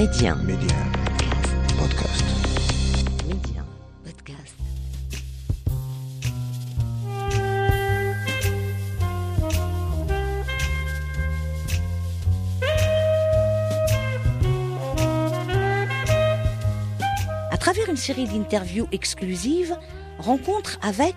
Média. Média. Podcast. Média. Podcast. À travers une série d'interviews exclusives, Rencontre avec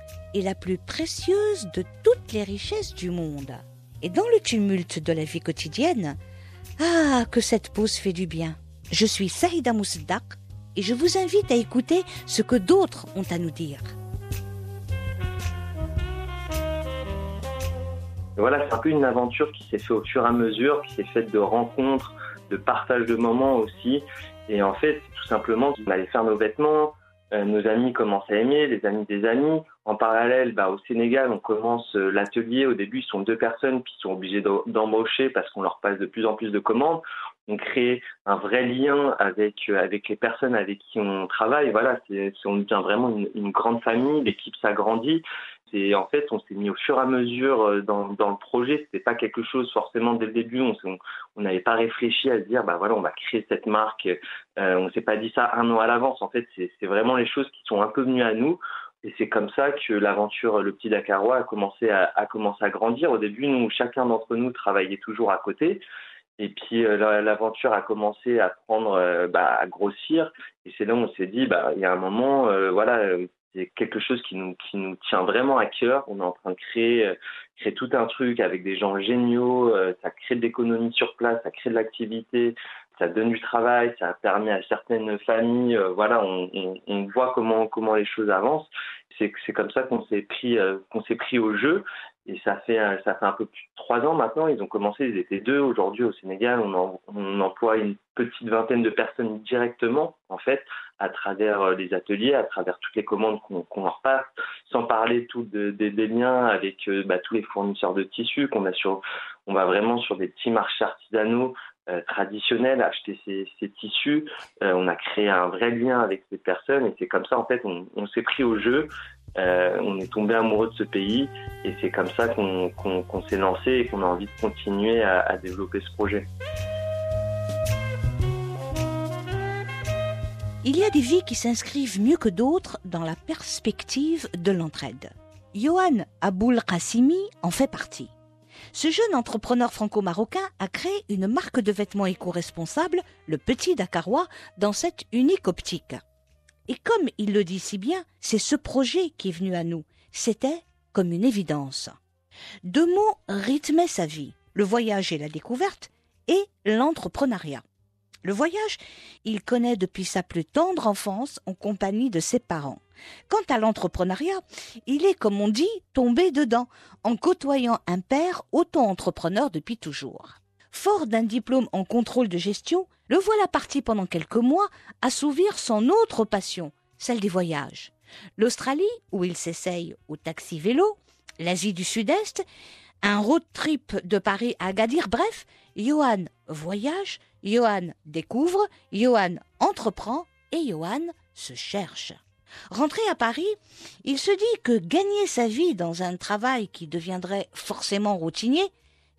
est la plus précieuse de toutes les richesses du monde. Et dans le tumulte de la vie quotidienne, ah, que cette pause fait du bien. Je suis Saïda Mousdak et je vous invite à écouter ce que d'autres ont à nous dire. Voilà, c'est un peu une aventure qui s'est faite au fur et à mesure, qui s'est faite de rencontres, de partage de moments aussi. Et en fait, tout simplement, on allait faire nos vêtements, nos amis commencent à aimer, les amis des amis. En parallèle, bah, au Sénégal, on commence euh, l'atelier. Au début, ils sont deux personnes qui sont obligées d'embaucher parce qu'on leur passe de plus en plus de commandes. On crée un vrai lien avec euh, avec les personnes avec qui on travaille. Voilà, c'est on devient vraiment une, une grande famille. L'équipe s'agrandit. En fait, on s'est mis au fur et à mesure dans, dans le projet. C'était pas quelque chose forcément dès le début. On n'avait pas réfléchi à se dire, bah voilà, on va créer cette marque. Euh, on s'est pas dit ça un an à l'avance. En fait, c'est vraiment les choses qui sont un peu venues à nous. Et c'est comme ça que l'aventure Le Petit Dakarois a commencé à, grandir. Au début, chacun d'entre nous travaillait toujours à côté. Et puis euh, l'aventure a commencé à prendre, euh, bah, à grossir. Et c'est là où on s'est dit, bah, il y a un moment, euh, voilà, c'est quelque chose qui nous, qui nous tient vraiment à cœur. On est en train de créer, créer tout un truc avec des gens géniaux. ça crée de l'économie sur place, ça crée de l'activité, ça donne du travail, ça a permis à certaines familles, euh, voilà, on, on, on, voit comment comment les choses avancent. C'est comme ça qu'on s'est pris euh, qu'on s'est pris au jeu et ça fait un peu plus de trois ans maintenant. Ils ont commencé, ils étaient deux. Aujourd'hui au Sénégal, on, emploie une petite vingtaine de personnes directement en fait à travers euh, les ateliers, à travers toutes les commandes qu'on leur passe, sans parler tout de, de, des liens avec bah, tous les fournisseurs de tissus qu'on a sur. On va vraiment sur des petits marchés artisanaux euh, traditionnel, acheter ces, tissus. Euh, on a créé un vrai lien avec ces personnes et c'est comme ça en fait on s'est pris au jeu. Euh, on est tombé amoureux de ce pays et c'est comme ça qu'on qu qu s'est lancé et qu'on a envie de continuer à, développer ce projet. Il y a des vies qui s'inscrivent mieux que d'autres dans la perspective de l'entraide. Johan Aboul Qassimi en fait partie. Ce jeune entrepreneur franco-marocain a créé une marque de vêtements éco-responsable, le Petit Dakarois, dans cette unique optique. Et comme il le dit si bien, c'est ce projet qui est venu à nous. C'était comme une évidence. Deux mots rythmaient sa vie, le voyage et la découverte, et l'entrepreneuriat. Le voyage, il connaît depuis sa plus tendre enfance en compagnie de ses parents. Quant à l'entrepreneuriat, il est, comme on dit, tombé dedans, en côtoyant un père auto-entrepreneur depuis toujours. Fort d'un diplôme en contrôle de gestion, le voilà parti pendant quelques mois assouvir son autre passion, celle des voyages. L'Australie, où il s'essaye au taxi-vélo, l'Asie du Sud-Est, un road trip de Paris à Agadir, bref, Johan voyage, Johan découvre, Johan entreprend et Johan se cherche. Rentré à Paris, il se dit que gagner sa vie dans un travail qui deviendrait forcément routinier,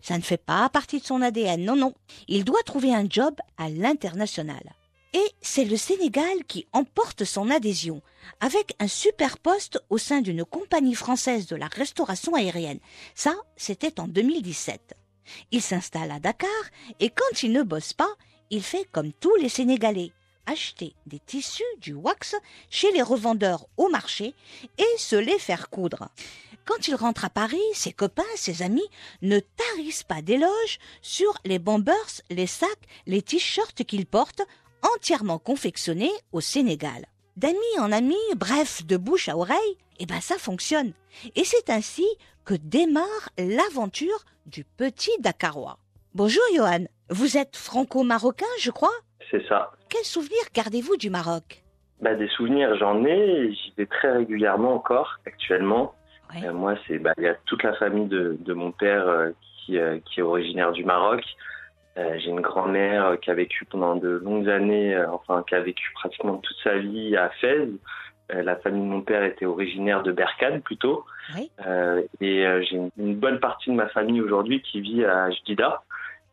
ça ne fait pas partie de son ADN, non, non. Il doit trouver un job à l'international. Et c'est le Sénégal qui emporte son adhésion, avec un super poste au sein d'une compagnie française de la restauration aérienne. Ça, c'était en 2017. Il s'installe à Dakar et quand il ne bosse pas, il fait comme tous les Sénégalais acheter des tissus, du wax, chez les revendeurs au marché et se les faire coudre. Quand il rentre à Paris, ses copains, ses amis ne tarissent pas d'éloges sur les bombers, les sacs, les t-shirts qu'il porte, entièrement confectionnés au Sénégal. D'ami en ami, bref, de bouche à oreille, eh ben ça fonctionne. Et c'est ainsi que démarre l'aventure du petit Dakarois. Bonjour Johan, vous êtes franco-marocain, je crois? C'est ça. Quels souvenirs gardez-vous du Maroc? Bah, Des souvenirs, j'en ai. J'y vais très régulièrement encore, actuellement. Ouais. Euh, moi, c'est bah, il y a toute la famille de, de mon père euh, qui, euh, qui est originaire du Maroc. Euh, J'ai une grand-mère euh, qui a vécu pendant de longues années, euh, enfin qui a vécu pratiquement toute sa vie à Fès. Euh, la famille de mon père était originaire de Berkane plutôt. Oui. Euh, et euh, j'ai une, une bonne partie de ma famille aujourd'hui qui vit à Jdida.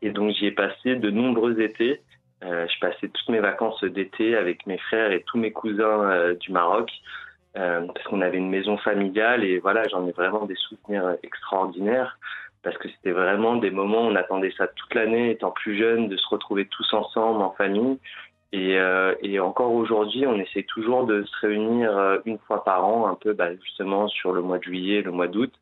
Et donc j'y ai passé de nombreux étés. Euh, je passais toutes mes vacances d'été avec mes frères et tous mes cousins euh, du Maroc. Euh, parce qu'on avait une maison familiale et voilà, j'en ai vraiment des souvenirs extraordinaires parce que c'était vraiment des moments, on attendait ça toute l'année étant plus jeune, de se retrouver tous ensemble en famille. Et, euh, et encore aujourd'hui, on essaie toujours de se réunir euh, une fois par an, un peu bah, justement sur le mois de juillet, le mois d'août.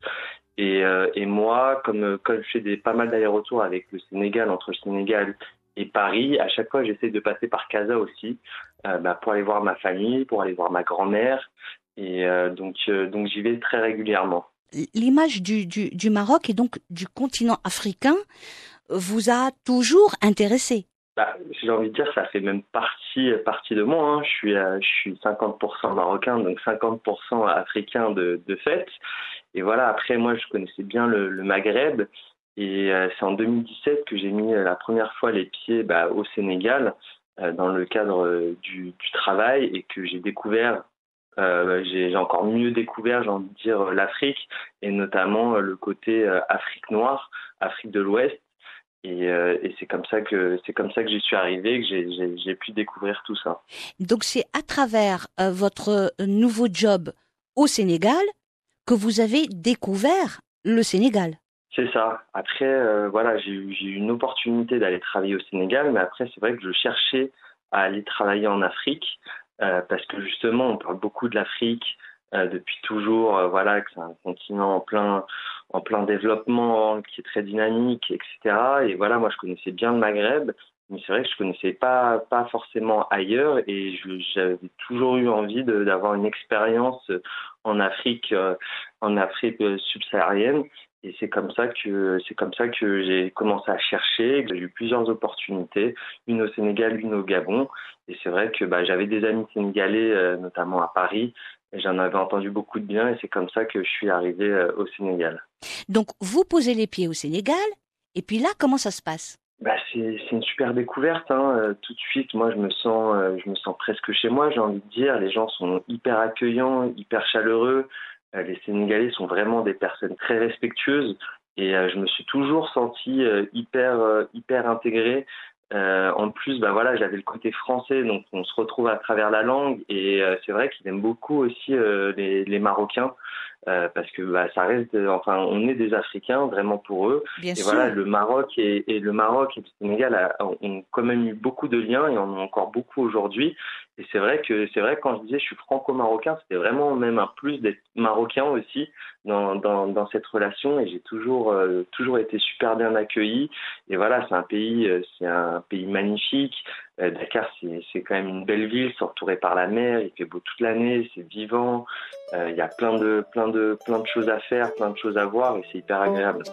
Et, euh, et moi, comme, comme je fais des, pas mal d'allers-retours avec le Sénégal, entre le Sénégal et Paris, à chaque fois, j'essaie de passer par Casa aussi, euh, bah, pour aller voir ma famille, pour aller voir ma grand-mère. Et euh, donc, euh, donc j'y vais très régulièrement. L'image du, du, du Maroc et donc du continent africain vous a toujours intéressé? Bah, j'ai envie de dire, ça fait même partie, partie de moi. Hein. Je suis, euh, je suis 50% marocain, donc 50% africain de, de fait. Et voilà, après, moi, je connaissais bien le, le Maghreb. Et c'est en 2017 que j'ai mis la première fois les pieds bah, au Sénégal euh, dans le cadre du, du travail et que j'ai découvert, euh, j'ai encore mieux découvert, j'ai envie de dire, euh, l'Afrique et notamment euh, le côté Afrique noire, Afrique de l'Ouest. Et, et c'est comme ça que c'est comme ça que j'y suis arrivé, que j'ai- pu découvrir tout ça. Donc c'est à travers votre nouveau job au Sénégal que vous avez découvert le Sénégal. C'est ça. Après, euh, voilà, j'ai eu une opportunité d'aller travailler au Sénégal, mais après, c'est vrai que je cherchais à aller travailler en Afrique parce que justement, on parle beaucoup de l'Afrique euh, depuis toujours. euh, voilà, que c'est un continent en plein en plein développement, qui est très dynamique, etc. Et voilà, moi, je connaissais bien le Maghreb, mais c'est vrai que je connaissais pas pas forcément ailleurs, et j'avais toujours eu envie d'avoir une expérience en Afrique, euh, en Afrique euh, subsaharienne. Et c'est comme ça que c'est comme ça que j'ai commencé à chercher, que j'ai eu plusieurs opportunités, une au Sénégal, une au Gabon. Et c'est vrai que bah, j'avais des amis sénégalais, euh, notamment à Paris. J'en avais entendu beaucoup de bien, et c'est comme ça que je suis arrivé euh, au Sénégal. Donc vous posez les pieds au Sénégal et puis là comment ça se passe? Bah, c'est une super découverte. Hein. Euh, tout de suite, moi, je me sens, je me sens presque chez moi. J'ai envie de dire, les gens sont hyper accueillants, hyper chaleureux. Euh, les Sénégalais sont vraiment des personnes très respectueuses. Et euh, je me suis toujours senti euh, hyper, hyper intégré. En plus, bah voilà, j'avais le côté français, donc on se retrouve à travers la langue. Et c'est vrai qu'ils aiment beaucoup aussi les Marocains. Euh, parce que bah, ça reste, enfin, on est des Africains vraiment pour eux. Bien Et sûr. voilà, le Maroc et, et le Maroc et le Sénégal a- ont quand même eu beaucoup de liens et en ont encore beaucoup aujourd'hui. Et c'est vrai que c'est vrai que quand je disais je suis franco-marocain, c'était vraiment même un plus d'être marocain aussi dans, dans, dans cette relation. Et j'ai toujours euh, toujours été super bien accueilli. Et voilà, c'est un pays euh, c'est un pays magnifique. Euh, Dakar, c'est quand même une belle ville, c'est par la mer. Il fait beau toute l'année, c'est vivant. Euh, Il y a plein de plein de plein de choses à faire, plein de choses à voir et c'est hyper agréable.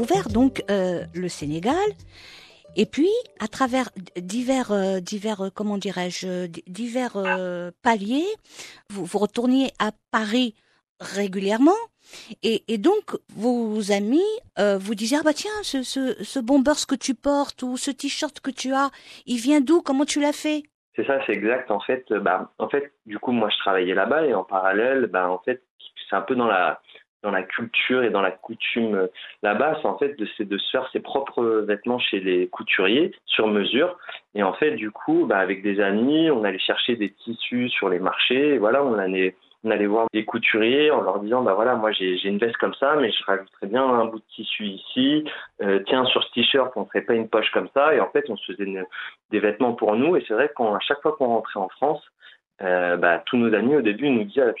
Découvert donc euh, le Sénégal. Et puis à travers divers euh, divers euh, comment dirais-je di- divers paliers vous, vous retourniez à Paris régulièrement. Et, donc vos amis vous disaient ah bah tiens ce ce ce que tu portes ou ce t-shirt que tu as il vient d'où? Comment tu l'as fait? C'est ça, c'est exact. En fait, bah, en fait, du coup, moi, je travaillais là-bas et en parallèle, bah, en fait, c'est un peu dans la dans la culture et dans la coutume euh, là-bas, c'est en fait de, de se faire ses propres vêtements chez les couturiers sur mesure. Et en fait, du coup, bah, avec des amis, on allait chercher des tissus sur les marchés. Voilà, on allait on allait voir des couturiers en leur disant bah voilà moi j'ai une veste comme ça mais je rajouterais bien un bout de tissu ici euh, tiens sur ce t-shirt on ferait pas une poche comme ça et en fait on se faisait des vêtements pour nous et c'est vrai qu'à chaque fois qu'on rentrait en France euh, bah, tous nos amis au début nous disaient ah,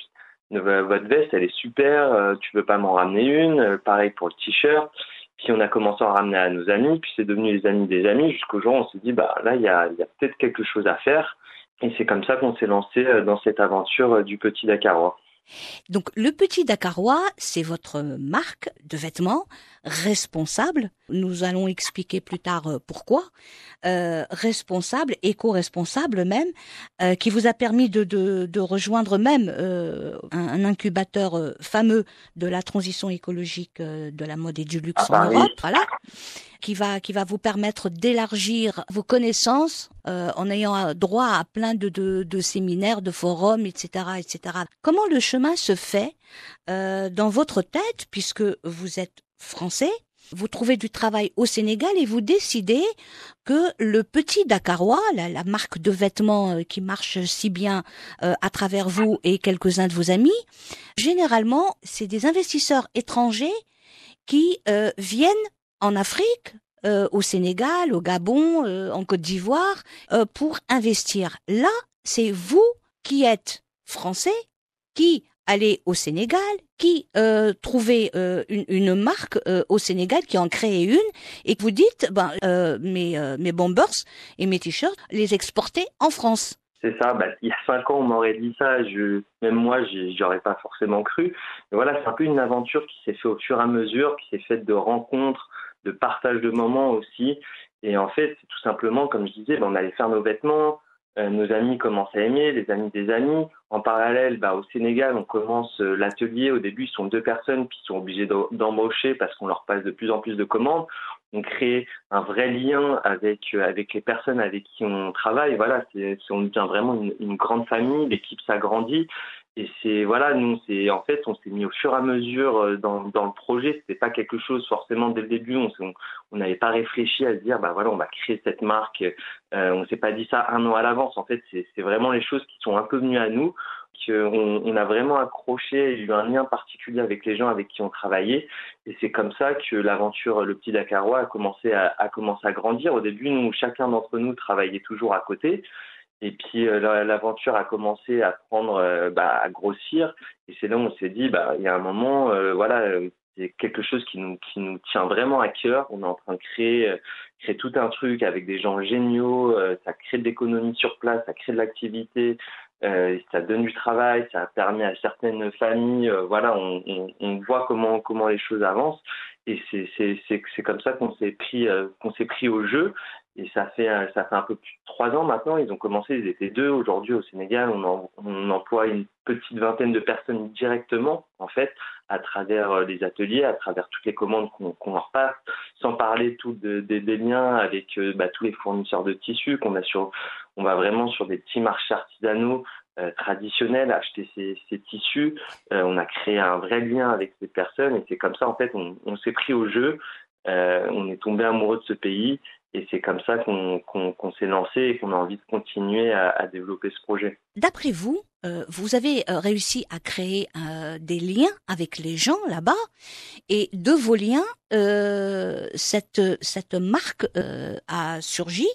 votre veste elle est super euh, tu veux pas m'en ramener une. Pareil pour le t-shirt. Puis on a commencé à en ramener à nos amis puis c'est devenu les amis des amis. Jusqu'au jour où on s'est dit bah là il y a, y a peut-être quelque chose à faire. Et c'est comme ça qu'on s'est lancé euh, dans cette aventure euh, du Petit Dakarois. Donc le Petit Dakarois, c'est votre marque de vêtements responsable. Nous allons expliquer plus tard euh, pourquoi. Euh, responsable, éco-responsable même, euh, qui vous a permis de, de, de rejoindre même euh, un, un, incubateur fameux de la transition écologique de la mode et du luxe ah, en Europe. Voilà qui va qui va vous permettre d'élargir vos connaissances euh, en ayant droit à plein de, de, de, séminaires, de forums, etc., etc. Comment le chemin se fait euh, dans votre tête puisque vous êtes français, vous trouvez du travail au Sénégal et vous décidez que le petit Dakarois, la, la marque de vêtements euh, qui marche si bien euh, à travers vous et quelques-uns de vos amis, généralement, c'est des investisseurs étrangers qui euh, viennent en Afrique, euh, au Sénégal, au Gabon, euh, en Côte d'Ivoire, euh, pour investir. Là, c'est vous qui êtes français, qui allez au Sénégal, qui trouvez une, marque au Sénégal, qui en crée une, et que vous dites, ben, mes, mes bombers et mes t-shirts, les exporter en France. C'est ça. Bah, il y a cinq ans, on m'aurait dit ça. Même moi, j'aurais pas forcément cru. Voilà, c'est un peu une aventure qui s'est faite au fur et à mesure, qui s'est faite de rencontres, de partage de moments aussi. Et en fait, tout simplement, comme je disais, ben, on allait faire nos vêtements, euh, nos amis commencent à aimer, les amis des amis. En parallèle, bah, au Sénégal, on commence euh, l'atelier. Au début, ils sont deux personnes qui sont obligées d'embaucher parce qu'on leur passe de plus en plus de commandes. On crée un vrai lien avec euh, avec les personnes avec qui on travaille. Voilà, c'est on devient vraiment une grande famille. L'équipe s'agrandit. Et c'est voilà, nous c'est en fait on s'est mis au fur et à mesure dans, dans le projet. C'était pas quelque chose forcément dès le début. On n'avait pas réfléchi à se dire bah voilà on va créer cette marque. Euh, on s'est pas dit ça un an à l'avance. En fait c'est vraiment les choses qui sont un peu venues à nous. qu'on on a vraiment accroché, eu un lien particulier avec les gens avec qui on travaillait. Et c'est comme ça que l'aventure Le Petit Dakarois a commencé à, a commencé à grandir. Au début, nous, chacun d'entre nous travaillait toujours à côté. Et puis euh, l'aventure a commencé à prendre, euh, bah, à grossir. Et c'est là où on s'est dit, bah, il y a un moment, euh, voilà, c'est quelque chose qui nous, qui nous tient vraiment à cœur. On est en train de créer, créer tout un truc avec des gens géniaux. ça crée de l'économie sur place, ça crée de l'activité, ça donne du travail, ça a permis à certaines familles, voilà, on, on, on, voit comment comment les choses avancent. Et c'est comme ça qu'on s'est pris qu'on s'est pris au jeu. Et ça fait, ça fait un peu plus de trois ans maintenant. Ils ont commencé, ils étaient deux. Aujourd'hui, au Sénégal, on, emploie une petite vingtaine de personnes directement, en fait, à travers euh, les ateliers, à travers toutes les commandes qu'on qu leur passe, sans parler tout de, de, des liens avec euh, bah, tous les fournisseurs de tissus qu'on a sur. On va vraiment sur des petits marchés artisanaux euh, traditionnels acheter ces, tissus. Euh, on a créé un vrai lien avec ces personnes et c'est comme ça, en fait, on, s'est pris au jeu. Euh, on est tombé amoureux de ce pays et c'est comme ça qu'on qu qu s'est lancé et qu'on a envie de continuer à, à développer ce projet. D'après vous, euh, vous avez euh, réussi à créer euh, des liens avec les gens là-bas et de vos liens, euh, cette, cette marque a surgi.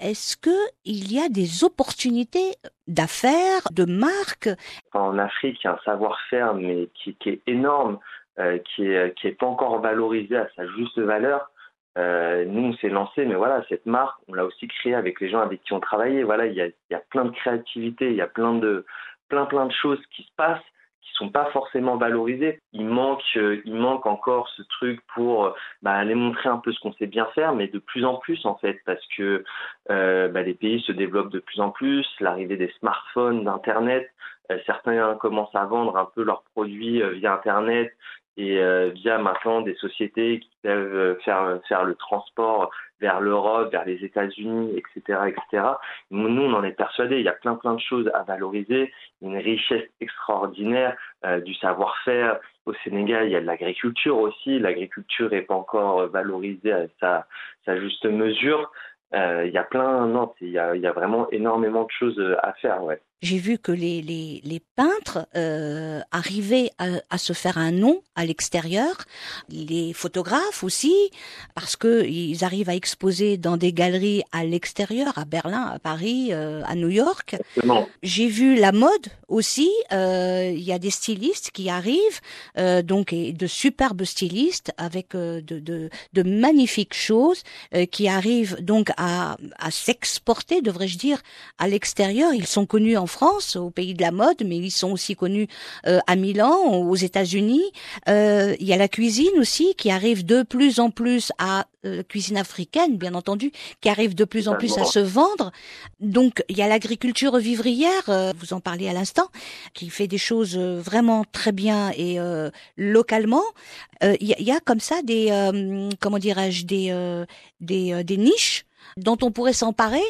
Est-ce que il y a des opportunités d'affaires, de marques? En Afrique, il y a un savoir-faire mais qui, qui, est énorme, qui est qui est pas encore valorisé à sa juste valeur. Euh, nous, on s'est lancé, mais voilà, cette marque, on l'a aussi créée avec les gens avec qui on travaillait. Voilà, il y a, y a plein de créativité, il y a plein de, plein, plein de choses qui se passent qui sont pas forcément valorisées. Il manque, euh, il manque encore ce truc pour bah, aller montrer un peu ce qu'on sait bien faire, mais de plus en plus en fait, parce que euh, bah, les pays se développent de plus en plus, l'arrivée des smartphones, d'internet, euh, certains commencent à vendre un peu leurs produits euh, via internet, et euh, via maintenant des sociétés qui peuvent euh, faire faire le transport vers l'Europe, vers les États-Unis, etc., etc. Nous, on en est persuadés. Il y a plein plein de choses à valoriser, une richesse extraordinaire euh, du savoir-faire. Au Sénégal, il y a de l'agriculture aussi. L'agriculture n'est pas encore valorisée à sa, sa juste mesure. Il y a plein, non, il y a, y a vraiment énormément de choses à faire, ouais. J'ai vu que les, les, les peintres euh, arrivaient à, à, se faire un nom à l'extérieur, les photographes aussi, parce que ils arrivent à exposer dans des galeries à l'extérieur, à Berlin, à Paris, euh, à New York. J'ai vu la mode aussi. Euh, il y a des stylistes qui arrivent, euh, donc et de superbes stylistes avec euh, de, de, de, magnifiques choses euh, qui arrivent donc à, à s'exporter, devrais-je dire, à l'extérieur. Ils sont connus en France, au pays de la mode, mais ils sont aussi connus euh, à Milan, aux États-Unis. Euh, il y a la cuisine aussi qui arrive de plus en plus à euh, cuisine africaine, bien entendu, qui arrive de plus en plus à se vendre. Donc il y a l'agriculture vivrière, euh, vous en parliez à l'instant, qui fait des choses euh, vraiment très bien et localement. Il y, y, a comme ça des comment dirais-je des des, des niches dont on pourrait s'emparer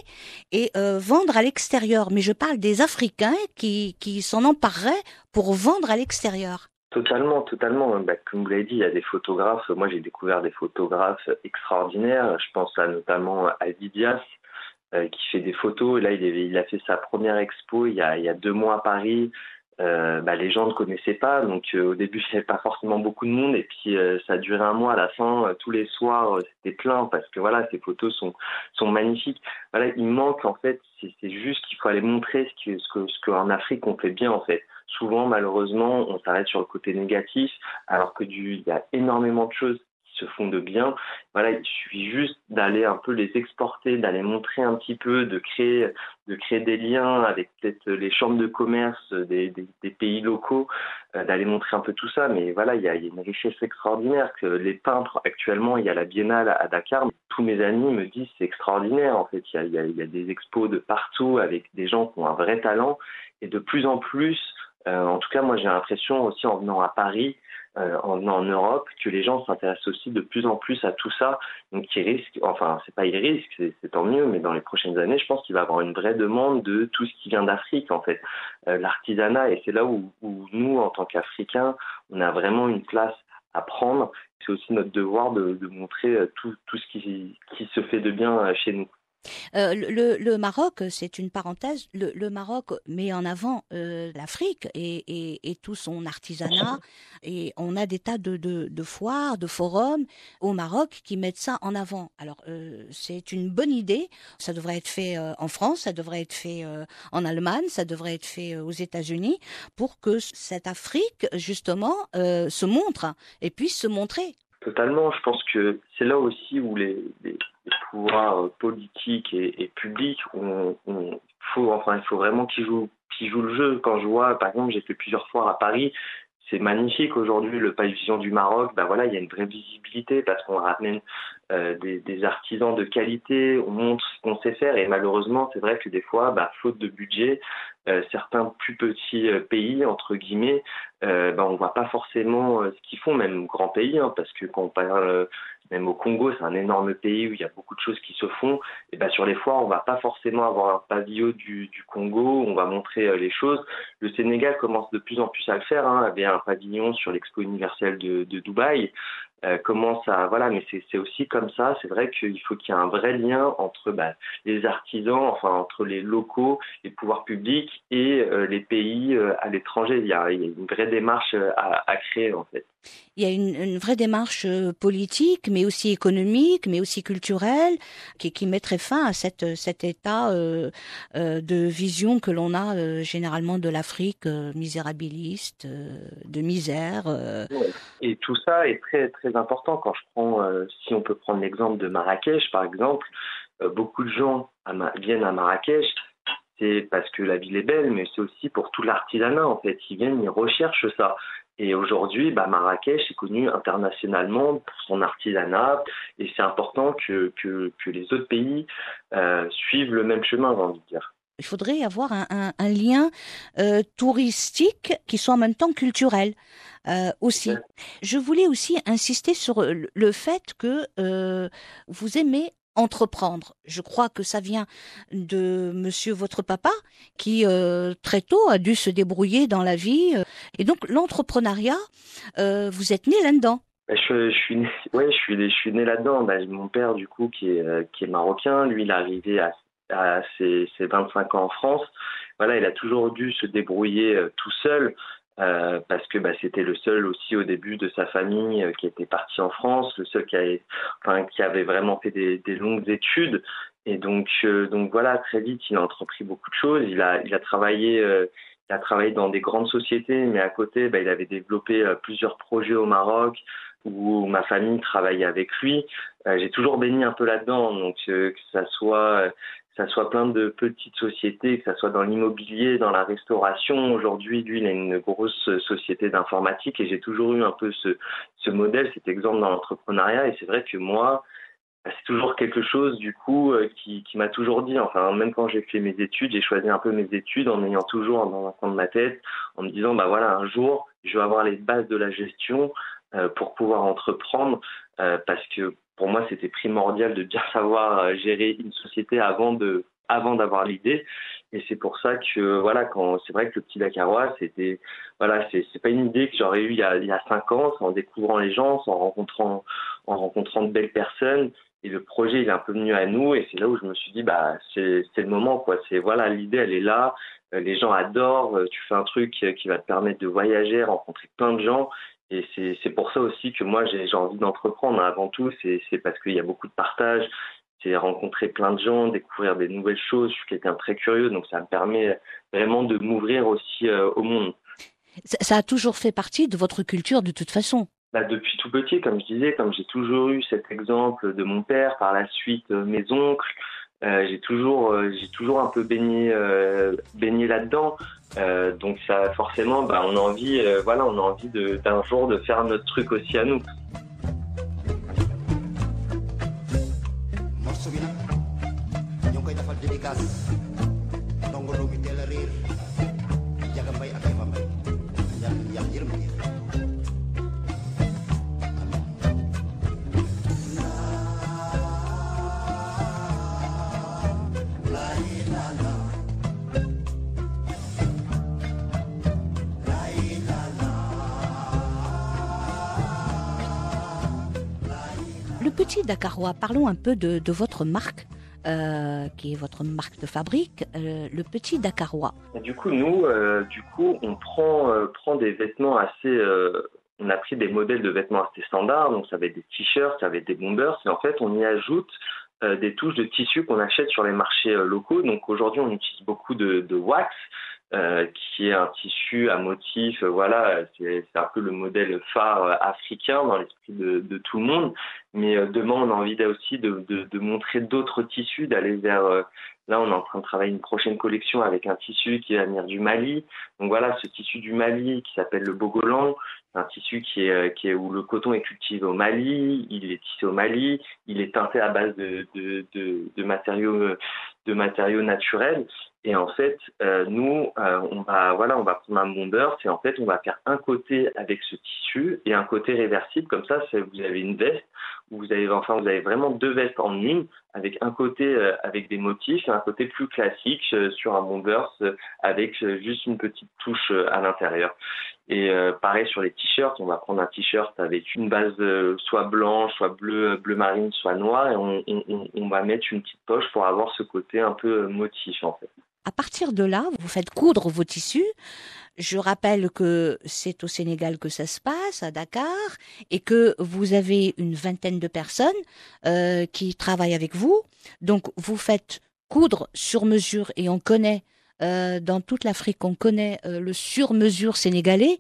et euh, vendre à l'extérieur. Mais je parle des Africains qui, qui s'en empareraient pour vendre à l'extérieur. Totalement, totalement. Bah, comme vous l'avez dit, il y a des photographes. Moi, j'ai découvert des photographes extraordinaires. Je pense à notamment à Didias, euh, qui fait des photos. Là, il, a fait sa première expo il y a deux mois à Paris. Euh, bah, les gens ne connaissaient pas, donc euh, au début il n'y avait pas forcément beaucoup de monde, et puis euh, ça a duré un mois. À la fin, euh, tous les soirs, c'était plein parce que voilà, ces photos sont sont magnifiques. Voilà, il manque en fait, c'est juste qu'il faut aller montrer ce que ce que ce qu'en Afrique on fait bien en fait. Souvent, malheureusement, on s'arrête sur le côté négatif, alors que du il y a énormément de choses se font de bien. Voilà, il suffit juste d'aller un peu les exporter, d'aller montrer un petit peu, de créer, de créer des liens avec peut-être les chambres de commerce des, pays locaux, euh, d'aller montrer un peu tout ça. Mais voilà, il y, a, une richesse extraordinaire que les peintres actuellement, il y a la Biennale à Dakar. Tous mes amis me disent c'est extraordinaire. En fait, il y a des expos de partout avec des gens qui ont un vrai talent et de plus en plus. Euh, en tout cas, moi, j'ai l'impression aussi en venant à Paris, euh, en, en Europe que les gens s'intéressent aussi de plus en plus à tout ça. Donc, ils risquent, enfin, c'est pas ils risquent, c'est tant mieux, mais dans les prochaines années, je pense qu'il va y avoir une vraie demande de tout ce qui vient d'Afrique, en fait. Euh, L'artisanat, et c'est là où, nous, en tant qu'Africains, on a vraiment une place à prendre. C'est aussi notre devoir de, montrer euh, tout, ce qui, qui se fait de bien euh, chez nous. Euh, le, le, Maroc, c'est une parenthèse. Le, le, Maroc met en avant euh, l'Afrique et, et, et, tout son artisanat. Et on a des tas de, de, de, foires, de forums au Maroc qui mettent ça en avant. Alors, euh, c'est une bonne idée. Ça devrait être fait en France, ça devrait être fait en Allemagne, ça devrait être fait aux États-Unis pour que cette Afrique, justement, se montre et puisse se montrer. Totalement. Je pense que c'est là aussi où les, pouvoirs politiques et, et publics, on, on, faut, enfin, il faut vraiment qu'ils jouent, qu'ils jouent le jeu. Quand je vois, par exemple, j'ai fait plusieurs fois à Paris, c'est magnifique aujourd'hui le pavillon du Maroc. Ben voilà, il y a une vraie visibilité parce qu'on ramène euh, des, des, artisans de qualité, on montre ce qu'on sait faire et malheureusement c'est vrai que des fois, bah, faute de budget, euh, certains plus petits euh, pays entre guillemets, euh, bah, on voit pas forcément ce qu'ils font, même grands pays, hein, parce que quand on parle même au Congo, c'est un énorme pays où il y a beaucoup de choses qui se font. Et ben sur les foires, on va pas forcément avoir un pavillon du, du Congo, on va montrer les choses. Le Sénégal commence de plus en plus à le faire. Hein, avait un pavillon sur l'Expo universelle de, de Dubaï euh, commence à voilà mais c'est aussi comme ça. C'est vrai qu'il faut qu'il y ait un vrai lien entre bah, les artisans enfin entre les locaux les pouvoirs publics et euh, les pays euh, à l'étranger. Il, y a une vraie démarche euh, à créer en fait il y a une, vraie démarche euh, politique mais aussi économique mais aussi culturelle qui, mettrait fin à cet état euh, de vision que l'on a généralement de l'Afrique misérabiliste de misère et tout ça est très important quand je prends, euh, si on peut prendre l'exemple de Marrakech par exemple, euh, beaucoup de gens viennent à Marrakech, c'est parce que la ville est belle, mais c'est aussi pour tout l'artisanat en fait. Ils viennent, ils recherchent ça. Et aujourd'hui, bah, Marrakech est connu internationalement pour son artisanat, et c'est important que, que, que, les autres pays euh, suivent le même chemin, j'ai envie de dire. Il faudrait avoir un, un, un lien euh, touristique qui soit en même temps culturel euh, aussi. Je voulais aussi insister sur le fait que euh, vous aimez entreprendre. Je crois que ça vient de monsieur votre papa qui euh, très tôt a dû se débrouiller dans la vie. Et donc l'entrepreneuriat, euh, vous êtes né là-dedans. Bah, je, suis né, ouais, je suis, je né là-dedans. Bah, mon père, du coup, qui est, marocain, lui, il est arrivé à, à ses, ses 25 ans en France. Voilà, il a toujours dû se débrouiller tout seul. Euh, parce que bah, c'était le seul aussi au début de sa famille euh, qui était parti en France, le seul qui avait, enfin, qui avait vraiment fait des, des longues études. Et donc, euh, donc voilà, très vite, il a entrepris beaucoup de choses. Il a, il a travaillé, il a travaillé dans des grandes sociétés, mais à côté, bah, il avait développé plusieurs projets au Maroc où ma famille travaillait avec lui. J'ai toujours baigné un peu là-dedans, donc que ça soit ça soit plein de petites sociétés, que ça soit dans l'immobilier, dans la restauration. Aujourd'hui, lui, il a une grosse société d'informatique et j'ai toujours eu un peu ce, modèle, cet exemple dans l'entrepreneuriat. Et c'est vrai que moi, bah, c'est toujours quelque chose du coup euh, qui, qui m'a toujours dit, enfin même quand j'ai fait mes études, j'ai choisi un peu mes études en ayant toujours dans un coin de ma tête, en me disant bah voilà un jour je vais avoir les bases de la gestion euh, pour pouvoir entreprendre, euh, parce que pour moi, c'était primordial de bien savoir euh, gérer une société avant de avant d'avoir l'idée. Et c'est pour ça que voilà, quand c'est vrai que le petit Dakarois, c'était voilà, c'est c'est pas une idée que j'aurais eue il y a cinq ans, en découvrant les gens, en rencontrant en rencontrant de belles personnes. Et le projet, il est un peu venu à nous, et c'est là où je me suis dit bah c'est c'est le moment quoi. C'est voilà, l'idée elle est là. Euh, les gens adorent. Euh, tu fais un truc qui va te permettre de voyager, rencontrer plein de gens. Et c'est pour ça aussi que moi j'ai envie d'entreprendre. Avant tout, c'est parce qu'il y a beaucoup de partage, c'est rencontrer plein de gens, découvrir des nouvelles choses. Je suis quelqu'un très curieux, donc ça me permet vraiment de m'ouvrir aussi euh, au monde. Ça, a toujours fait partie de votre culture de toute façon bah, Depuis tout petit, comme je disais, comme j'ai toujours eu cet exemple de mon père, par la suite euh, mes oncles, euh, j'ai toujours, euh, j'ai toujours un peu baigné, euh, baigné là-dedans. Donc ça, forcément, bah, on a envie, voilà, on a envie d'un jour de faire notre truc aussi à nous. Petit Dakarois, parlons un peu de, votre marque. Euh, qui est votre marque de fabrique, euh, le petit Dakarois. du coup, nous, euh, du coup, on prend, des vêtements assez. On a pris des modèles de vêtements assez standards, donc ça va être des t-shirts, ça va être des bombers, et en fait, on y ajoute des touches de tissu qu'on achète sur les marchés locaux. Donc aujourd'hui, on utilise beaucoup de wax. Euh, qui est un tissu à motif, voilà, c'est un peu le modèle phare africain dans l'esprit de, de, tout le monde. Mais euh, demain, on a envie aussi de, de, de montrer d'autres tissus, d'aller vers. Euh, là, on est en train de travailler une prochaine collection avec un tissu qui va venir du Mali. Donc voilà, ce tissu du Mali qui s'appelle le Bogolan, un tissu qui est, qui est où le coton est cultivé au Mali, il est tissé au Mali, il est teinté à base de, de matériaux de matériaux naturels et en fait, euh, nous, euh, on va, voilà, on va prendre un bomber, c'est en fait, on va faire un côté avec ce tissu et un côté réversible. Comme ça, vous avez une veste où vous avez, enfin, vous avez vraiment deux vestes en une, avec un côté euh, avec des motifs et un côté plus classique euh, sur un bomber euh, avec juste une petite touche à l'intérieur. Et pareil sur les t-shirts, on va prendre un t-shirt avec une base soit blanche, soit bleu, bleu marine, soit noir, et on, on, on va mettre une petite poche pour avoir ce côté un peu motif en fait. À partir de là, vous faites coudre vos tissus. Je rappelle que c'est au Sénégal que ça se passe, à Dakar, et que vous avez une vingtaine de personnes euh, qui travaillent avec vous. Donc, vous faites coudre sur mesure, et on connaît euh, dans toute l'Afrique, on connaît euh, le sur-mesure sénégalais.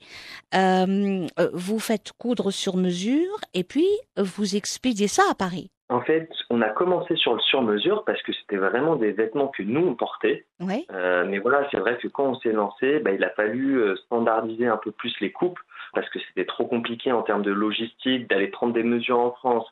Vous faites coudre sur mesure, et puis vous expédiez ça à Paris. En fait, on a commencé sur le sur-mesure parce que c'était vraiment des vêtements que nous on portait. Oui. Euh, mais voilà, c'est vrai que quand on s'est lancé, bah, il a fallu euh, standardiser un peu plus les coupes parce que c'était trop compliqué en termes de logistique d'aller prendre des mesures en France.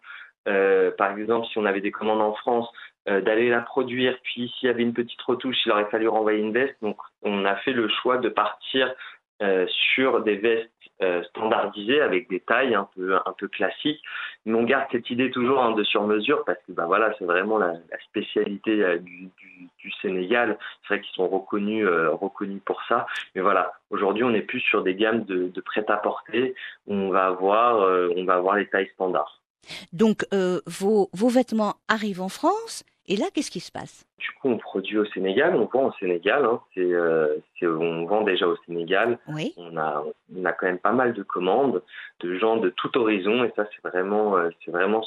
Euh, par exemple, si on avait des commandes en France, euh, d'aller la produire, puis s'il y avait une petite retouche, il aurait fallu renvoyer une veste. Donc, on a fait le choix de partir euh, sur des vestes euh, standardisées avec des tailles un peu un peu classiques. Mais on garde cette idée toujours hein, de sur mesure parce que bah voilà, c'est vraiment la, spécialité euh, du, Sénégal. C'est vrai qu'ils sont reconnus reconnus pour ça. Mais voilà, aujourd'hui on est plus sur des gammes de, prêt-à-porter. On va avoir on va avoir les tailles standards. Donc vos vos vêtements arrivent en France et là, qu'est-ce qui se passe? Du coup, on produit au Sénégal, on vend au Sénégal. Hein. Euh, on vend déjà au Sénégal. Oui. On a, on a quand même pas mal de commandes de gens de tout horizon, et ça, c'est vraiment, euh, c'est vraiment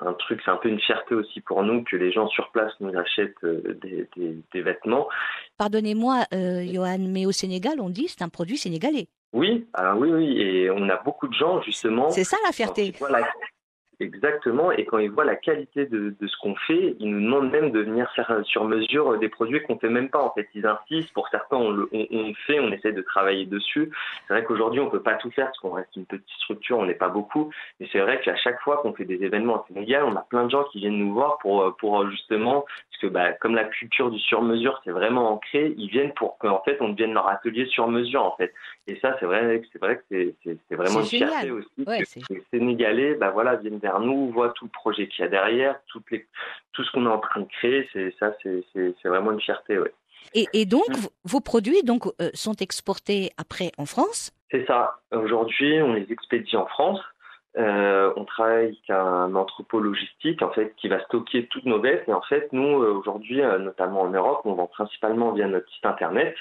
un truc, c'est un peu une fierté aussi pour nous que les gens sur place nous achètent euh, des, des, des, vêtements. Pardonnez-moi, euh, Johan, mais au Sénégal, on dit c'est un produit sénégalais. Oui, alors oui, oui, et on a beaucoup de gens justement. C'est ça la fierté. Voilà, Exactement, et quand ils voient la qualité de, de ce qu'on fait, ils nous demandent même de venir faire sur mesure des produits qu'on fait même pas. En fait, ils insistent. Pour certains, on le on, on fait, on essaie de travailler dessus. C'est vrai qu'aujourd'hui, on peut pas tout faire parce qu'on reste une petite structure, on n'est pas beaucoup. Mais c'est vrai qu'à chaque fois qu'on fait des événements au Sénégal, on a plein de gens qui viennent nous voir pour pour justement parce que bah, comme la culture du sur mesure, c'est vraiment ancré, ils viennent pour qu'en fait on devienne leur atelier sur mesure en fait. Et ça, c'est vrai, c'est vrai que c'est vraiment une fierté aussi ouais, que les Sénégalais, bah voilà, viennent vers nous, voient tout le projet qu'il y a derrière, toutes les, tout ce qu'on est en train de créer. C'est ça, c'est vraiment une fierté, ouais. Et, et donc, vos produits donc euh, sont exportés après en France? C'est ça. Aujourd'hui, on les expédie en France. Euh, on travaille avec un entrepôt logistique en fait qui va stocker toutes nos vestes et en fait nous aujourd'hui notamment en Europe on vend principalement via notre site internet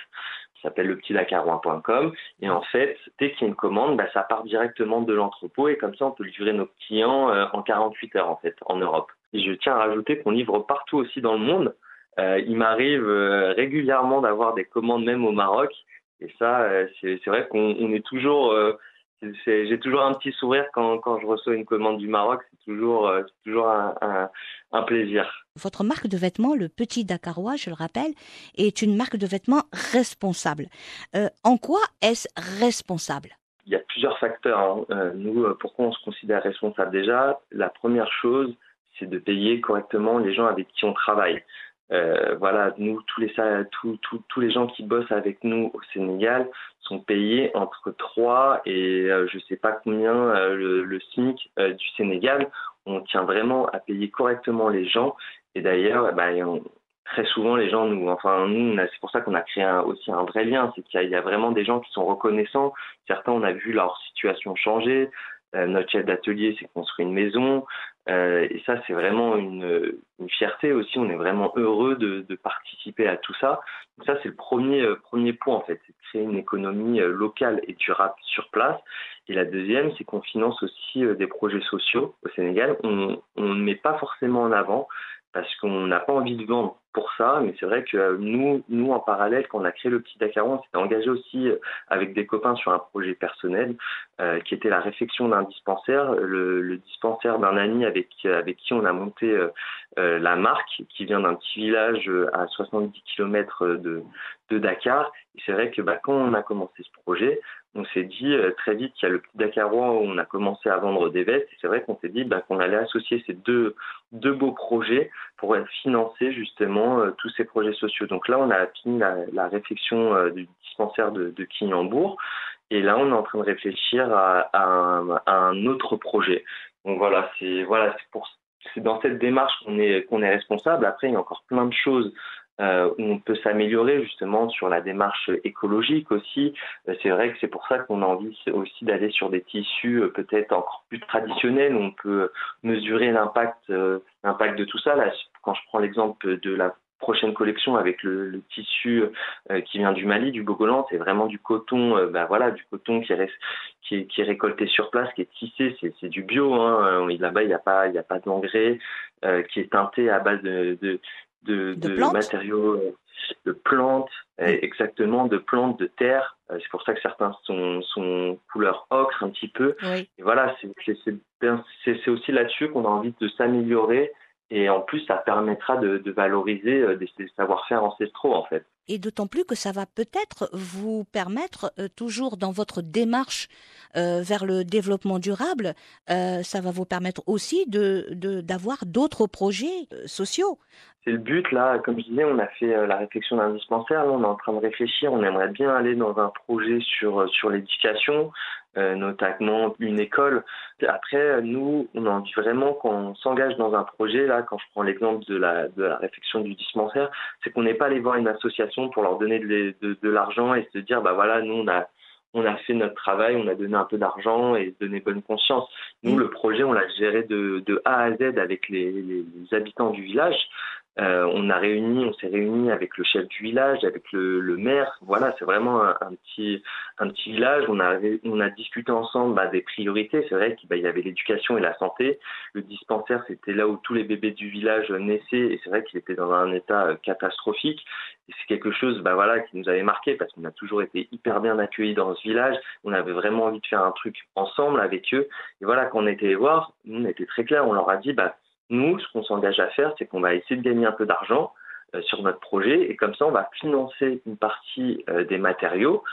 s'appelle lepetitdacarois.com et en fait dès qu'il y a une commande bah, ça part directement de l'entrepôt. Et comme ça on peut livrer nos clients euh, en 48 heures en fait en Europe. Et je tiens à rajouter qu'on livre partout aussi dans le monde. Euh, il m'arrive euh, régulièrement d'avoir des commandes même au Maroc. Et ça c'est vrai qu'on est toujours j'ai toujours un petit sourire quand, quand, je reçois une commande du Maroc. C'est toujours, euh, toujours un, un, un, plaisir. Votre marque de vêtements, le Petit Dakarois, je le rappelle, est une marque de vêtements responsable. Euh, en quoi est-ce responsable? Il y a plusieurs facteurs. Hein. Euh, nous, pourquoi on se considère responsable? Déjà, la première chose, c'est de payer correctement les gens avec qui on travaille. Euh, voilà, nous, tous les, tous, les gens qui bossent avec nous au Sénégal sont payés entre 3 et euh, je sais pas combien euh, le, le, SMIC du Sénégal. On tient vraiment à payer correctement les gens. Et d'ailleurs, bah, on, très souvent, les gens nous, enfin, nous, c'est pour ça qu'on a créé aussi un vrai lien. C'est qu'il y, y, a vraiment des gens qui sont reconnaissants. Certains, on a vu leur situation changer. Notre chef d'atelier s'est construit une maison. Euh, et ça, c'est vraiment une, une, fierté aussi. On est vraiment heureux de, de participer à tout ça. Donc ça, c'est le premier, euh, premier point, en fait. C'est de créer une économie euh, locale et durable sur place. Et la deuxième, c'est qu'on finance aussi des projets sociaux au Sénégal. On ne met pas forcément en avant parce qu'on n'a pas envie de vendre pour ça, mais c'est vrai que nous, nous en parallèle, quand on a créé le petit Dakaron, on s'était engagé aussi avec des copains sur un projet personnel euh, qui était la réflexion d'un dispensaire, le, le dispensaire d'un ami avec avec qui on a monté euh, euh, la marque, qui vient d'un petit village à 70 km de de Dakar. Et c'est vrai que bah, quand on a commencé ce projet, on s'est dit euh, très vite qu'il y a le petit Dakarois où on a commencé à vendre des vestes. C'est vrai qu'on s'est dit bah, qu'on allait associer ces deux, beaux projets pour financer justement euh, tous ces projets sociaux. Donc là, on a fini la, réflexion euh, du dispensaire de, de. Et là, on est en train de réfléchir à, un, autre projet. Donc voilà, c'est dans cette démarche qu'on est qu'on est responsable. Après, il y a encore plein de choses euh, on peut s'améliorer justement sur la démarche écologique aussi. Euh, c'est vrai que c'est pour ça qu'on a envie aussi d'aller sur des tissus euh, peut-être encore plus traditionnels on peut mesurer l'impact l'impact de tout ça. Là, quand je prends l'exemple de la prochaine collection avec le, tissu euh, qui vient du Mali, du Bogolan, c'est vraiment du coton, euh, bah voilà, du coton qui est, récolté sur place, qui est tissé, c'est du bio. Hein, Là-bas, il n'y a pas, il a pas d'engrais, euh, qui est teinté à base de, de, de, de matériaux euh, de plantes, exactement, de plantes, de terre. C'est pour ça que certains sont, sont couleur ocre un petit peu. Oui. Et voilà, c'est aussi là-dessus qu'on a envie de s'améliorer. Et en plus, ça permettra de, de valoriser des, des savoir-faire ancestraux, en fait. Et d'autant plus que ça va peut-être vous permettre, euh, toujours dans votre démarche euh, vers le développement durable, euh, ça va vous permettre aussi d'avoir d'autres projets sociaux. C'est le but là, comme je disais, on a fait la réflexion d'un dispensaire, on est en train de réfléchir, on aimerait bien aller dans un projet sur l'éducation, notamment une école. Après, nous, on a envie vraiment qu'on s'engage dans un projet, là, quand je prends l'exemple de la, de la réflexion du dispensaire, c'est qu'on n'est pas allé voir une association pour leur donner de, de, de l'argent et se dire, bah voilà, nous, on a, on a fait notre travail, on a donné un peu d'argent et donné bonne conscience. Nous, mm. le projet, on l'a géré de, de, A à Z avec les, les, les habitants du village. Euh, on a réuni, on s'est réuni avec le chef du village, avec le, le maire. Voilà, c'est vraiment un, petit un petit village. On a on a discuté ensemble bah, des priorités. C'est vrai qu'il bah, y avait l'éducation et la santé. Le dispensaire, c'était là où tous les bébés du village naissaient et c'est vrai qu'il était dans un état euh, catastrophique. C'est quelque chose, bah voilà, qui nous avait marqué parce qu'on a toujours été hyper bien accueillis dans ce village. On avait vraiment envie de faire un truc ensemble avec eux. Et voilà, quand on était les voir, on était très clair. On leur a dit, bah nous, ce qu'on s'engage à faire, c'est qu'on va essayer de gagner un peu d'argent euh, sur notre projet et comme ça, on va financer une partie euh, des matériaux,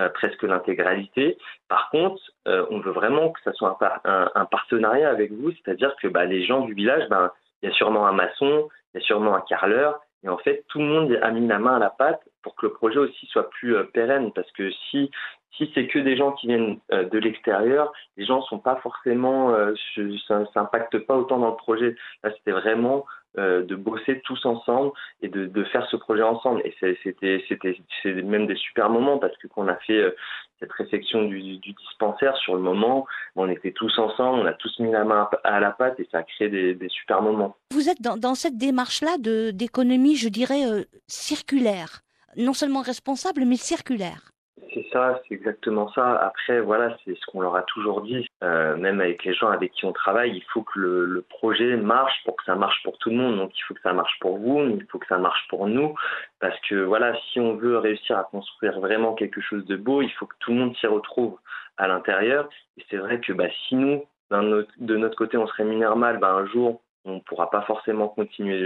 euh, presque l'intégralité. Par contre, on veut vraiment que ça soit un, partenariat avec vous, c'est-à-dire que bah, les gens du village, ben, il y a sûrement un maçon, il y a sûrement un carreleur, et en fait, tout le monde a mis la main à la pâte pour que le projet aussi soit plus pérenne, parce que si si c'est que des gens qui viennent euh, de l'extérieur, les gens sont pas forcément, euh, ça n'impacte pas autant dans le projet. Là, c'était vraiment euh, de bosser tous ensemble et de, faire ce projet ensemble. Et c'était, c'était, c'est même des super moments parce que quand on a fait cette réflexion du, dispensaire sur le moment, on était tous ensemble, on a tous mis la main à la pâte et ça a créé des, super moments. Vous êtes dans, cette démarche-là d'économie, je dirais, circulaire. Non seulement responsable, mais circulaire. C'est ça, c'est exactement ça. Après, voilà, c'est ce qu'on leur a toujours dit, euh, même avec les gens avec qui on travaille, il faut que le, le, projet marche pour que ça marche pour tout le monde. Donc, il faut que ça marche pour vous, il faut que ça marche pour nous, parce que voilà, si on veut réussir à construire vraiment quelque chose de beau, il faut que tout le monde s'y retrouve à l'intérieur. Et c'est vrai que bah, si nous, de notre côté, on se rémunère mal, bah, un jour, on ne pourra pas forcément continuer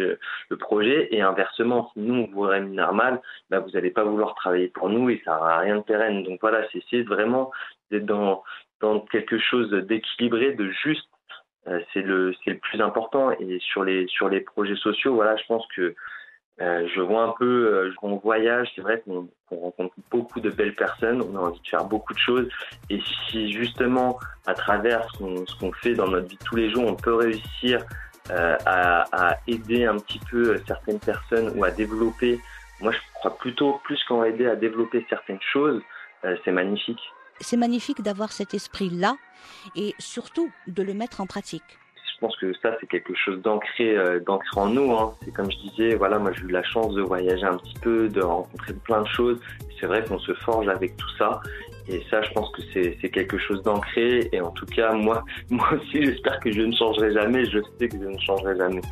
le, projet. Et inversement, si nous, on vous rémunère mal, bah, vous n'allez pas vouloir travailler pour nous et ça n'aura rien de pérenne. Donc voilà, c'est vraiment d'être dans, quelque chose d'équilibré, de juste. Euh, c'est le, le plus important. Et sur les, sur les projets sociaux, voilà, je pense que euh, je vois un peu, euh, on voyage, c'est vrai qu'on rencontre beaucoup de belles personnes, on a envie de faire beaucoup de choses. Et si justement, à travers ce qu'on fait dans notre vie tous les jours, on peut réussir euh, à, à, aider un petit peu certaines personnes ou à développer. Moi, je crois plutôt plus qu'en aider à développer certaines choses, euh, c'est magnifique. C'est magnifique d'avoir cet esprit-là et surtout de le mettre en pratique. Je pense que ça, c'est quelque chose d'ancré, euh, d'ancré en nous. Hein. C'est comme je disais, voilà, moi j'ai eu la chance de voyager un petit peu, de rencontrer plein de choses. C'est vrai qu'on se forge avec tout ça. Et ça, je pense que c'est quelque chose d'ancré. Et en tout cas, moi, moi aussi, j'espère que je ne changerai jamais. Je sais que je ne changerai jamais.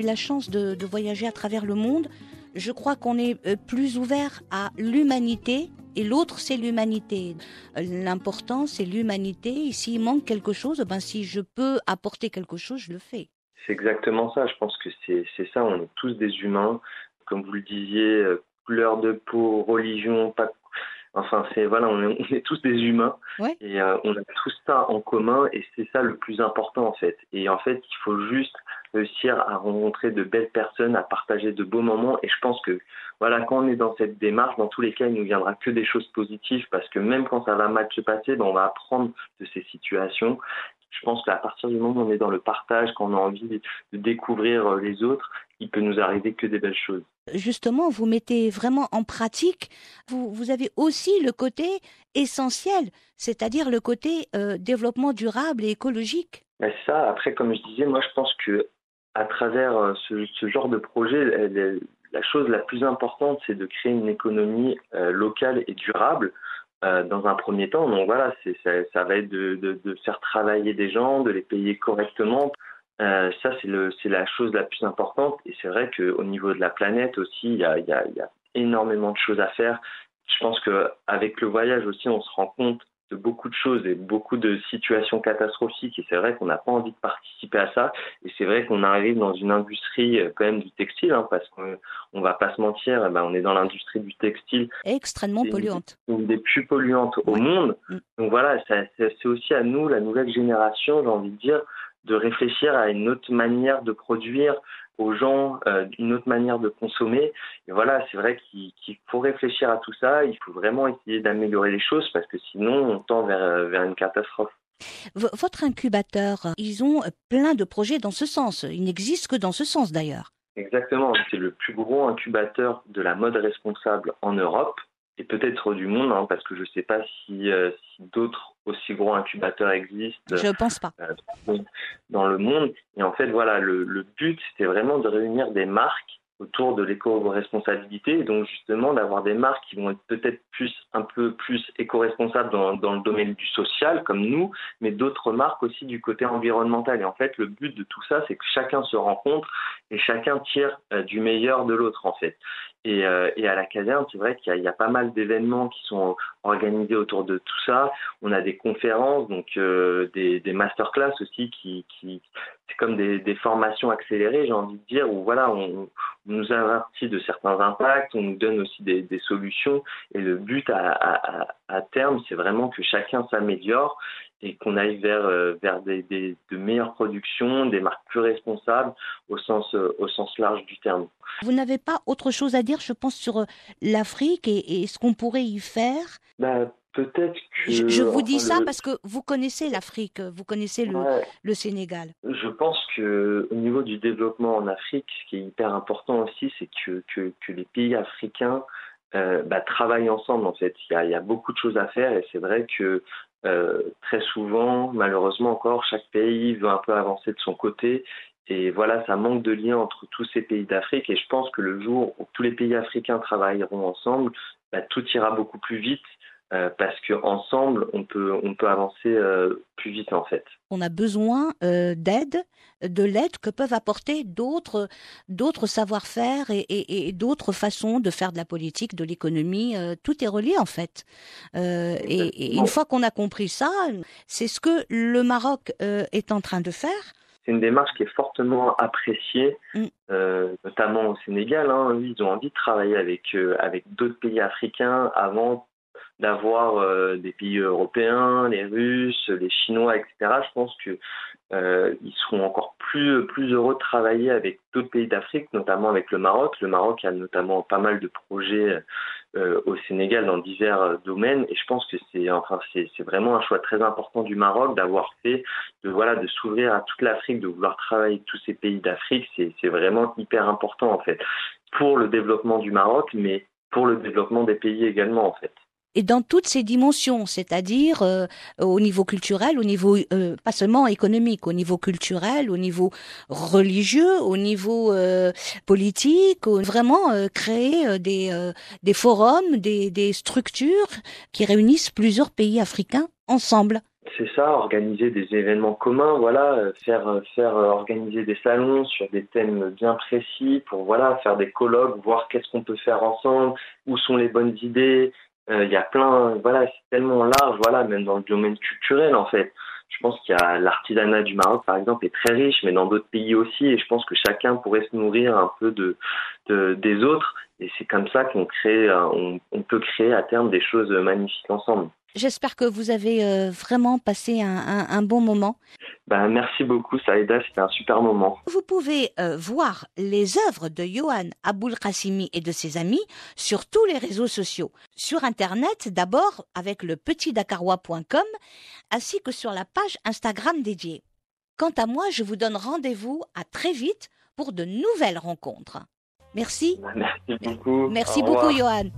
La chance de, voyager à travers le monde, je crois qu'on est euh, plus ouvert à l'humanité et l'autre c'est l'humanité. L'important c'est l'humanité et s'il manque quelque chose, ben si je peux apporter quelque chose, je le fais. C'est exactement ça, je pense que c'est ça, on est tous des humains comme vous le disiez, couleur de peau, religion, pas Enfin, c'est voilà, on est, tous des humains et euh, on a tout ça en commun et c'est ça le plus important en fait. Et en fait, il faut juste réussir à rencontrer de belles personnes, à partager de beaux moments. Et je pense que voilà, quand on est dans cette démarche, dans tous les cas, il ne viendra que des choses positives parce que même quand ça va mal se passer, ben, on va apprendre de ces situations. Je pense qu'à partir du moment où on est dans le partage, quand on a envie de découvrir euh, les autres, il peut nous arriver que des belles choses. Justement, vous mettez vraiment en pratique, vous, vous avez aussi le côté essentiel, c'est-à-dire le côté euh, développement durable et écologique. Ben, ça, après, comme je disais, moi je pense que à travers euh, ce, genre de projet, la chose la plus importante, c'est de créer une économie euh, locale et durable. dans un premier temps, donc voilà, ça, ça, va être de, de, faire travailler des gens, de les payer correctement. Euh, ça, c'est la chose la plus importante. Et c'est vrai qu'au niveau de la planète aussi, il y a, y a, énormément de choses à faire. Je pense qu'avec le voyage aussi, on se rend compte de beaucoup de choses et beaucoup de situations catastrophiques. Et c'est vrai qu'on n'a pas envie de participer à ça. Et c'est vrai qu'on arrive dans une industrie euh, quand même du textile, hein, parce qu'on ne va pas se mentir, eh ben, on est dans l'industrie du textile. Extrêmement polluante. Une des plus polluantes au monde. Mm. Donc voilà, c'est aussi à nous, la nouvelle génération, j'ai envie de dire, de réfléchir à une autre manière de produire aux gens, euh, une autre manière de consommer. Et voilà, c'est vrai qu'il faut réfléchir à tout ça, il faut vraiment essayer d'améliorer les choses parce que sinon on tend vers, vers une catastrophe. votre incubateur, ils ont plein de projets dans ce sens. Il n'existe que dans ce sens d'ailleurs. Exactement, c'est le plus gros incubateur de la mode responsable en Europe et peut-être du monde, hein, parce que je ne sais pas si, euh, si d'autres aussi gros incubateurs existent. Je ne pense pas. Euh, dans le monde. Et en fait, voilà, le, le but, c'était vraiment de réunir des marques autour de l'éco-responsabilité et donc justement d'avoir des marques qui vont être peut-être plus un peu plus éco-responsables dans, dans, le domaine du social comme nous, mais d'autres marques aussi du côté environnemental. Et en fait, le but de tout ça, c'est que chacun se rencontre et chacun tire euh, du meilleur de l'autre en fait. Et, euh, et, à la caserne, c'est vrai qu'il y, y, a pas mal d'événements qui sont organisés autour de tout ça. On a des conférences, donc euh, des, des masterclass aussi, qui, qui c'est comme des, des, formations accélérées, j'ai envie de dire, où voilà, on, nous avertit de certains impacts, on nous donne aussi des, des solutions. Et le but à, à, à terme, c'est vraiment que chacun s'améliore et qu'on aille vers, euh, vers des, des, de meilleures productions, des marques plus responsables au sens, euh, au sens large du terme. Vous n'avez pas autre chose à dire, je pense, sur euh, l'Afrique et, et, ce qu'on pourrait y faire? Bah, Peut-être que. Je, vous dis ça parce que vous connaissez l'Afrique, vous connaissez le, le, Sénégal. Je pense que au niveau du développement en Afrique, ce qui est hyper important aussi, c'est que, que, que les pays africains euh, bah, travaillent ensemble en fait. Il y, a, il y a beaucoup de choses à faire et c'est vrai que très souvent, malheureusement encore, chaque pays veut un peu avancer de son côté. Et voilà, ça manque de lien entre tous ces pays d'Afrique. Et je pense que le jour où tous les pays africains travailleront ensemble, bah, tout ira beaucoup plus vite euh, parce qu'ensemble, on peut, on peut avancer euh, plus vite en fait. On a besoin euh, d'aide, de l'aide que peuvent apporter d'autres, d'autres savoir-faire et, et, et d'autres façons de faire de la politique, de l'économie. Tout est relié en fait. Et, et, une fois qu'on a compris ça, c'est ce que le Maroc est en train de faire. C'est une démarche qui est fortement appréciée, mm. notamment au Sénégal. Hein. Ils ont envie de travailler avec, avec d'autres pays africains avant d'avoir euh, des pays européens, les Russes, les Chinois, etc. Je pense que euh, ils seront encore plus plus heureux de travailler avec d'autres pays d'Afrique, notamment avec le Maroc. Le Maroc a notamment pas mal de projets euh, au Sénégal dans divers domaines, et je pense que c'est enfin c'est vraiment un choix très important du Maroc d'avoir fait de voilà de s'ouvrir à toute l'Afrique, de vouloir travailler avec tous ces pays d'Afrique. C'est vraiment hyper important en fait pour le développement du Maroc, mais pour le développement des pays également en fait et dans toutes ces dimensions, c'est-à-dire euh, au niveau culturel, au niveau euh, pas seulement économique, au niveau culturel, au niveau religieux, au niveau euh, politique, vraiment euh, créer euh, des, des forums, des, des structures qui réunissent plusieurs pays africains ensemble. C'est ça, organiser des événements communs, voilà, faire faire organiser des salons sur des thèmes bien précis pour voilà faire des colloques, voir qu'est-ce qu'on peut faire ensemble, où sont les bonnes idées, il euh, y a plein, voilà, c'est tellement large, voilà, même dans le domaine culturel en fait. Je pense qu'il y a l'artisanat du Maroc, par exemple, est très riche, mais dans d'autres pays aussi. Et je pense que chacun pourrait se nourrir un peu de, de des autres. Et c'est comme ça qu'on crée, on, on peut créer à terme des choses magnifiques ensemble. J'espère que vous avez euh, vraiment passé un, un, un, bon moment. Ben, merci beaucoup, Saïda, c'était un super moment. Vous pouvez euh, voir les œuvres de Johan Aboul Qassimi et de ses amis sur tous les réseaux sociaux. Sur Internet, d'abord avec le petitdakarois.com, ainsi que sur la page Instagram dédiée. Quant à moi, je vous donne rendez-vous à très vite pour de nouvelles rencontres. Merci. Merci beaucoup. Merci beaucoup, Johan.